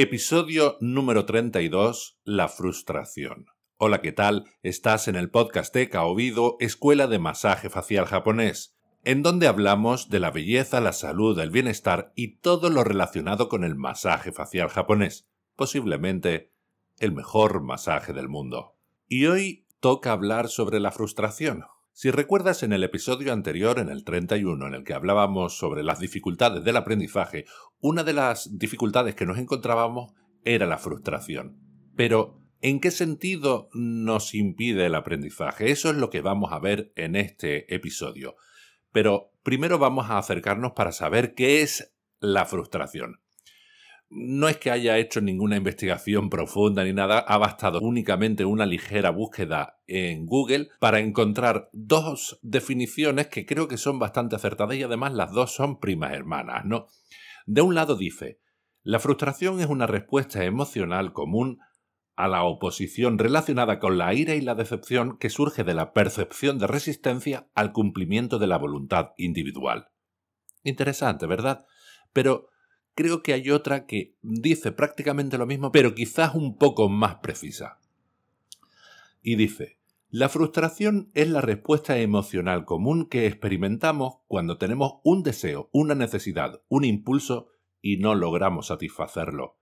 Episodio número 32. La frustración. Hola, ¿qué tal? Estás en el podcast de Kaobido, Escuela de Masaje Facial Japonés, en donde hablamos de la belleza, la salud, el bienestar y todo lo relacionado con el masaje facial japonés, posiblemente el mejor masaje del mundo. Y hoy toca hablar sobre la frustración. Si recuerdas en el episodio anterior, en el 31, en el que hablábamos sobre las dificultades del aprendizaje, una de las dificultades que nos encontrábamos era la frustración. Pero, ¿en qué sentido nos impide el aprendizaje? Eso es lo que vamos a ver en este episodio. Pero primero vamos a acercarnos para saber qué es la frustración no es que haya hecho ninguna investigación profunda ni nada, ha bastado únicamente una ligera búsqueda en Google para encontrar dos definiciones que creo que son bastante acertadas y además las dos son primas hermanas, ¿no? De un lado dice, la frustración es una respuesta emocional común a la oposición relacionada con la ira y la decepción que surge de la percepción de resistencia al cumplimiento de la voluntad individual. Interesante, ¿verdad? Pero creo que hay otra que dice prácticamente lo mismo, pero quizás un poco más precisa. Y dice, la frustración es la respuesta emocional común que experimentamos cuando tenemos un deseo, una necesidad, un impulso y no logramos satisfacerlo.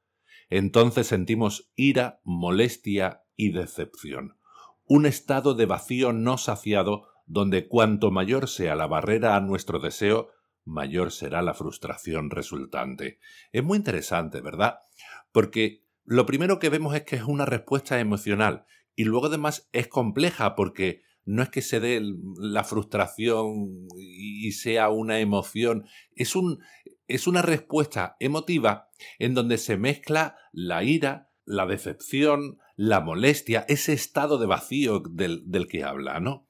Entonces sentimos ira, molestia y decepción. Un estado de vacío no saciado donde cuanto mayor sea la barrera a nuestro deseo, mayor será la frustración resultante. Es muy interesante, ¿verdad? Porque lo primero que vemos es que es una respuesta emocional y luego además es compleja porque no es que se dé la frustración y sea una emoción, es, un, es una respuesta emotiva en donde se mezcla la ira, la decepción, la molestia, ese estado de vacío del, del que habla, ¿no?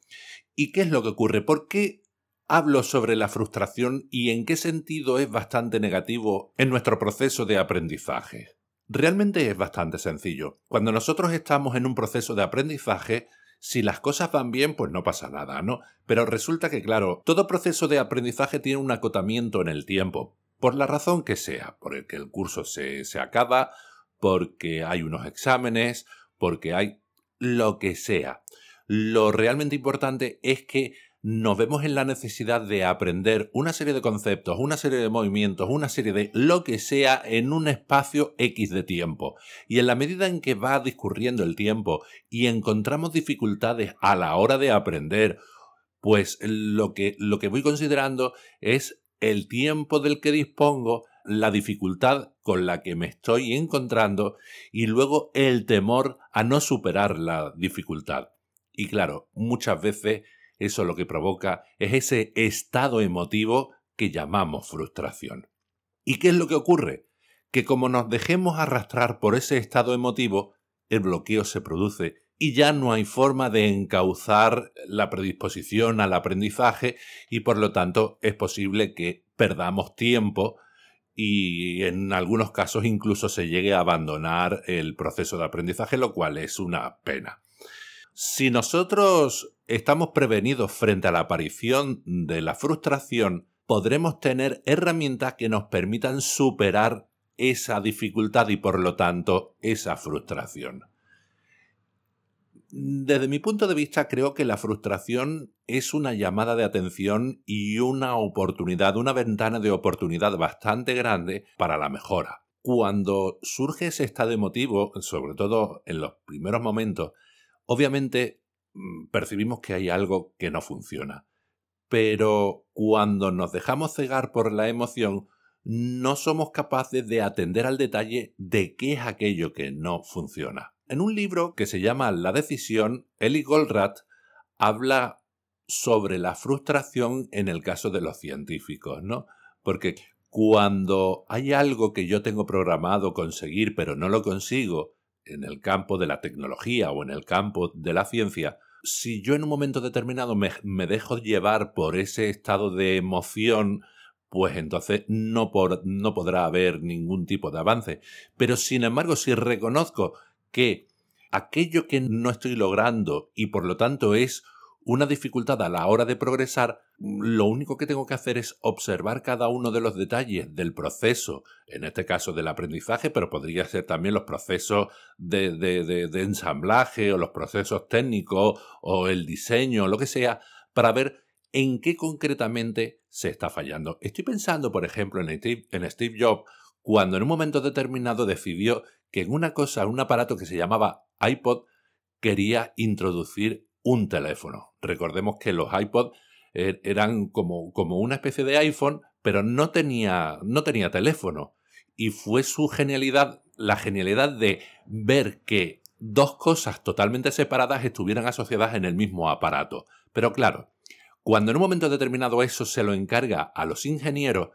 ¿Y qué es lo que ocurre? ¿Por qué hablo sobre la frustración y en qué sentido es bastante negativo en nuestro proceso de aprendizaje. Realmente es bastante sencillo. Cuando nosotros estamos en un proceso de aprendizaje, si las cosas van bien, pues no pasa nada, ¿no? Pero resulta que, claro, todo proceso de aprendizaje tiene un acotamiento en el tiempo, por la razón que sea, por el que el curso se, se acaba, porque hay unos exámenes, porque hay lo que sea. Lo realmente importante es que nos vemos en la necesidad de aprender una serie de conceptos, una serie de movimientos, una serie de lo que sea en un espacio X de tiempo. Y en la medida en que va discurriendo el tiempo y encontramos dificultades a la hora de aprender, pues lo que, lo que voy considerando es el tiempo del que dispongo, la dificultad con la que me estoy encontrando y luego el temor a no superar la dificultad. Y claro, muchas veces eso lo que provoca es ese estado emotivo que llamamos frustración. ¿Y qué es lo que ocurre? Que como nos dejemos arrastrar por ese estado emotivo, el bloqueo se produce y ya no hay forma de encauzar la predisposición al aprendizaje y por lo tanto es posible que perdamos tiempo y en algunos casos incluso se llegue a abandonar el proceso de aprendizaje, lo cual es una pena. Si nosotros estamos prevenidos frente a la aparición de la frustración, podremos tener herramientas que nos permitan superar esa dificultad y por lo tanto esa frustración. Desde mi punto de vista creo que la frustración es una llamada de atención y una oportunidad, una ventana de oportunidad bastante grande para la mejora. Cuando surge ese estado emotivo, sobre todo en los primeros momentos, Obviamente percibimos que hay algo que no funciona, pero cuando nos dejamos cegar por la emoción, no somos capaces de atender al detalle de qué es aquello que no funciona. En un libro que se llama La decisión, Eli Goldratt habla sobre la frustración en el caso de los científicos, ¿no? Porque cuando hay algo que yo tengo programado conseguir pero no lo consigo en el campo de la tecnología o en el campo de la ciencia, si yo en un momento determinado me, dejo llevar por ese estado de emoción, pues entonces no, no podrá haber ningún tipo de avance. Pero sin embargo, si reconozco que aquello que no estoy logrando y por lo tanto es una dificultad a la hora de progresar, lo único que tengo que hacer es observar cada uno de los detalles del proceso, en este caso del aprendizaje, pero podría ser también los procesos de, ensamblaje o los procesos técnicos o el diseño, lo que sea, para ver en qué concretamente se está fallando. Estoy pensando, por ejemplo, en Steve, en Steve Jobs, cuando en un momento determinado decidió que en una cosa, un aparato que se llamaba iPod, quería introducir un teléfono. Recordemos que los iPod Er, eran como, como una especie de iPhone, pero no tenía, no tenía teléfono. Y fue su genialidad, la genialidad de ver que dos cosas totalmente separadas estuvieran asociadas en el mismo aparato. Pero claro, cuando en un momento determinado eso se lo encarga a los ingenieros,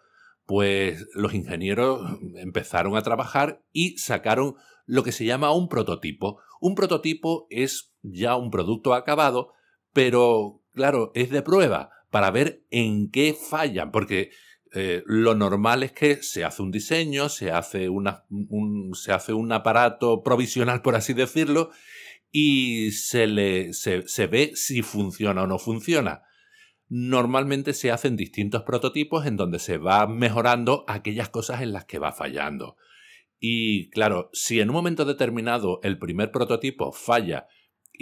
pues los ingenieros empezaron a trabajar y sacaron lo que se llama un prototipo. Un prototipo es ya un producto acabado, pero claro, es de prueba para ver en qué fallan, porque eh, lo normal es que se hace un diseño, se hace, un, se hace un aparato provisional, por así decirlo, y se, le, se, se ve si funciona o no funciona. Normalmente se hacen distintos prototipos en donde se va mejorando aquellas cosas en las que va fallando. Y claro, si en un momento determinado el primer prototipo falla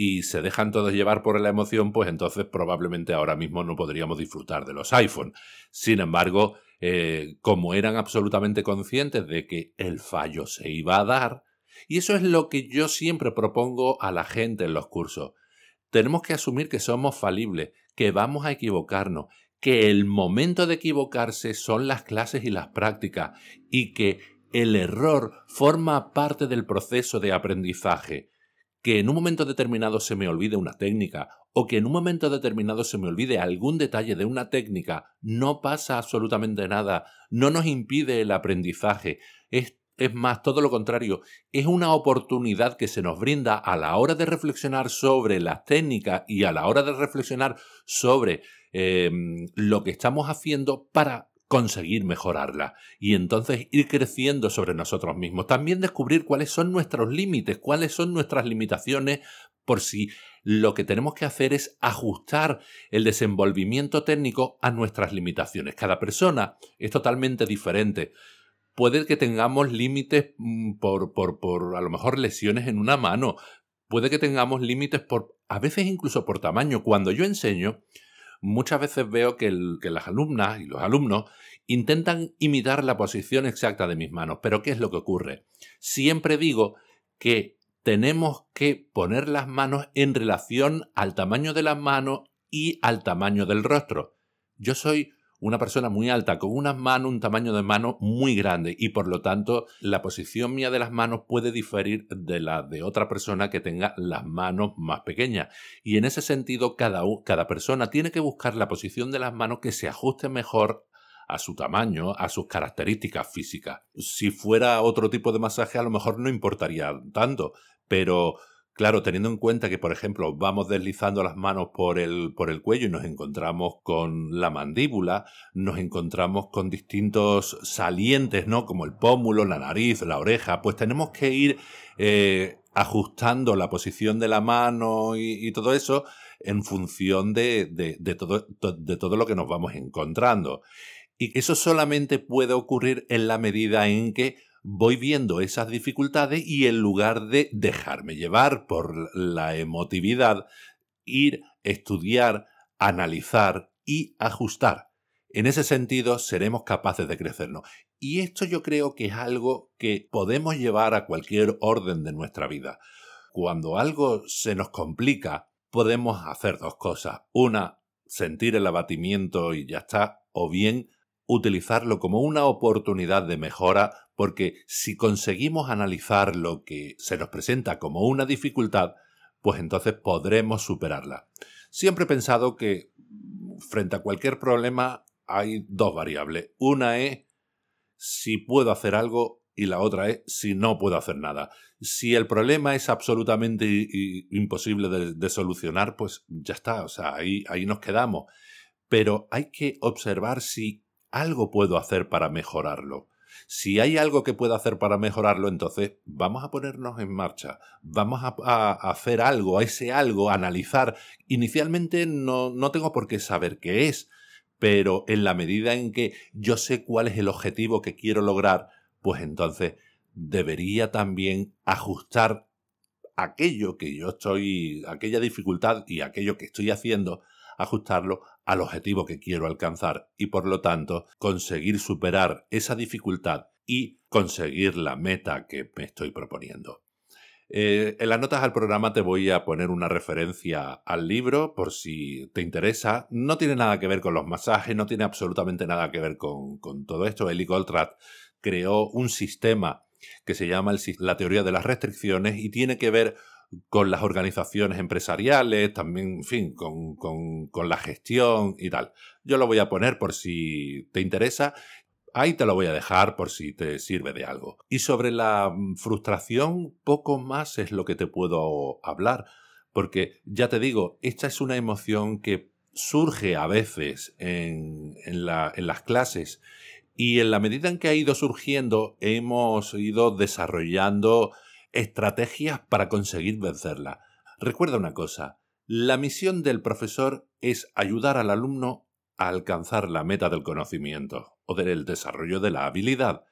y se dejan todos llevar por la emoción, pues entonces probablemente ahora mismo no podríamos disfrutar de los iPhone. Sin embargo, eh, como eran absolutamente conscientes de que el fallo se iba a dar, y eso es lo que yo siempre propongo a la gente en los cursos. Tenemos que asumir que somos falibles, que vamos a equivocarnos, que el momento de equivocarse son las clases y las prácticas, y que el error forma parte del proceso de aprendizaje que en un momento determinado se me olvide una técnica o que en un momento determinado se me olvide algún detalle de una técnica, no pasa absolutamente nada, no nos impide el aprendizaje, es, más, todo lo contrario, es una oportunidad que se nos brinda a la hora de reflexionar sobre las técnicas y a la hora de reflexionar sobre em, lo que estamos haciendo para conseguir mejorarla y entonces ir creciendo sobre nosotros mismos. También descubrir cuáles son nuestros límites, cuáles son nuestras limitaciones, por si lo que tenemos que hacer es ajustar el desenvolvimiento técnico a nuestras limitaciones. Cada persona es totalmente diferente. Puede que tengamos límites mm, por, por, por a lo mejor lesiones en una mano. Puede que tengamos límites por, a veces incluso por tamaño. Cuando yo enseño, muchas veces veo que, las alumnas y los alumnos intentan imitar la posición exacta de mis manos. Pero ¿qué es lo que ocurre? Siempre digo que tenemos que poner las manos en relación al tamaño de las manos y al tamaño del rostro. Yo soy una persona muy alta, con unas manos, un tamaño de mano muy grande y por lo tanto la posición mía de las manos puede diferir de la de otra persona que tenga las manos más pequeñas. Y en ese sentido cada, cada persona tiene que buscar la posición de las manos que se ajuste mejor a su tamaño, a sus características físicas. Si fuera otro tipo de masaje a lo mejor no importaría tanto, pero Claro, teniendo en cuenta que, por ejemplo, vamos deslizando las manos por el, por el cuello y nos encontramos con la mandíbula, nos encontramos con distintos salientes, ¿no? Como el pómulo, la nariz, la oreja, pues tenemos que ir eh, ajustando la posición de la mano y, todo eso en función de, de, todo, de todo lo que nos vamos encontrando. Y eso solamente puede ocurrir en la medida en que voy viendo esas dificultades y en lugar de dejarme llevar por la emotividad, ir, estudiar, analizar y ajustar. En ese sentido, seremos capaces de crecernos. Y esto yo creo que es algo que podemos llevar a cualquier orden de nuestra vida. Cuando algo se nos complica, podemos hacer dos cosas. Una, sentir el abatimiento y ya está, o bien utilizarlo como una oportunidad de mejora porque si conseguimos analizar lo que se nos presenta como una dificultad, pues entonces podremos superarla. Siempre he pensado que frente a cualquier problema hay dos variables. Una es si puedo hacer algo y la otra es si no puedo hacer nada. Si el problema es absolutamente imposible de, solucionar, pues ya está, o sea, ahí, ahí nos quedamos. Pero hay que observar si algo puedo hacer para mejorarlo. Si hay algo que pueda hacer para mejorarlo, entonces vamos a ponernos en marcha, vamos a, hacer algo, a ese algo, a analizar. Inicialmente no, no tengo por qué saber qué es, pero en la medida en que yo sé cuál es el objetivo que quiero lograr, pues entonces debería también ajustar aquello que yo estoy, aquella dificultad y aquello que estoy haciendo, ajustarlo al objetivo que quiero alcanzar y por lo tanto conseguir superar esa dificultad y conseguir la meta que me estoy proponiendo. Eh, en las notas al programa te voy a poner una referencia al libro por si te interesa. No tiene nada que ver con los masajes, no tiene absolutamente nada que ver con, todo esto. Eli Goldratt creó un sistema que se llama la teoría de las restricciones y tiene que ver con las organizaciones empresariales, también, en fin, con, con, la gestión y tal. Yo lo voy a poner por si te interesa Ahí te lo voy a dejar por si te sirve de algo. Y sobre la mm, frustración, poco más es lo que te puedo hablar, porque ya te digo, esta es una emoción que surge a veces en, las clases y en la medida en que ha ido surgiendo hemos ido desarrollando estrategias para conseguir vencerla. Recuerda una cosa, la misión del profesor es ayudar al alumno a alcanzar la meta del conocimiento o del desarrollo de la habilidad.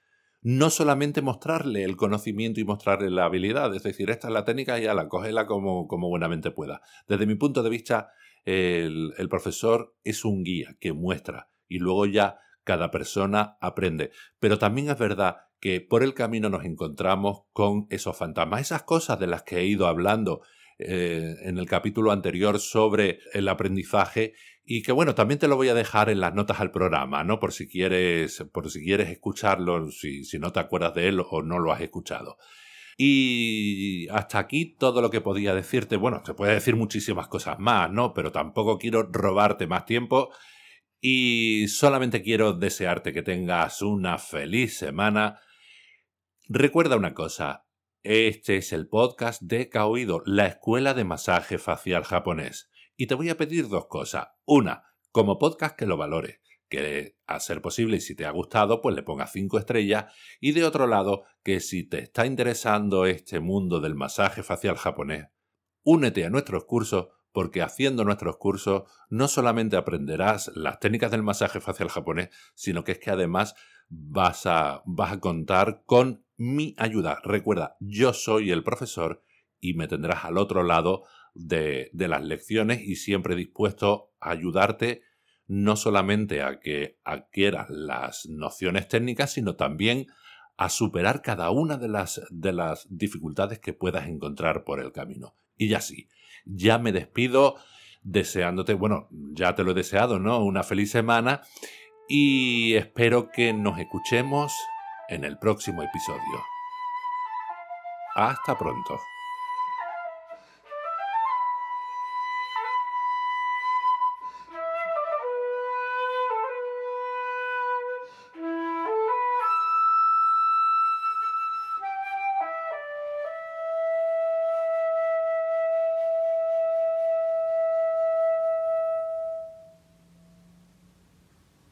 No solamente mostrarle el conocimiento y mostrarle la habilidad, es decir, esta es la técnica y ya la cógela como, como buenamente pueda. Desde mi punto de vista, el, el profesor es un guía que muestra y luego ya cada persona aprende. Pero también es verdad que por el camino nos encontramos con esos fantasmas, esas cosas de las que he ido hablando eh, en el capítulo anterior sobre el aprendizaje y que bueno, también te lo voy a dejar en las notas al programa, ¿no? Por si quieres, por si quieres escucharlo, si, si no te acuerdas de él o no lo has escuchado. Y hasta aquí todo lo que podía decirte. Bueno, se puede decir muchísimas cosas más, ¿no? Pero tampoco quiero robarte más tiempo. Y solamente quiero desearte que tengas una feliz semana. Recuerda una cosa, este es el podcast de Kaoido, la escuela de masaje facial japonés. Y te voy a pedir dos cosas. Una, como podcast que lo valore, que a ser posible si te ha gustado, pues le pongas cinco estrellas. Y de otro lado, que si te está interesando este mundo del masaje facial japonés, únete a nuestros cursos porque haciendo nuestros cursos no solamente aprenderás las técnicas del masaje facial japonés, sino que es que además vas a, vas a contar con mi ayuda. Recuerda, yo soy el profesor y me tendrás al otro lado de, de las lecciones y siempre dispuesto a ayudarte no solamente a que adquieras las nociones técnicas, sino también a superar cada una de las, de las dificultades que puedas encontrar por el camino. Y ya sí, ya me despido deseándote, bueno, ya te lo he deseado, ¿no? Una feliz semana y espero que nos escuchemos en el próximo episodio. Hasta pronto.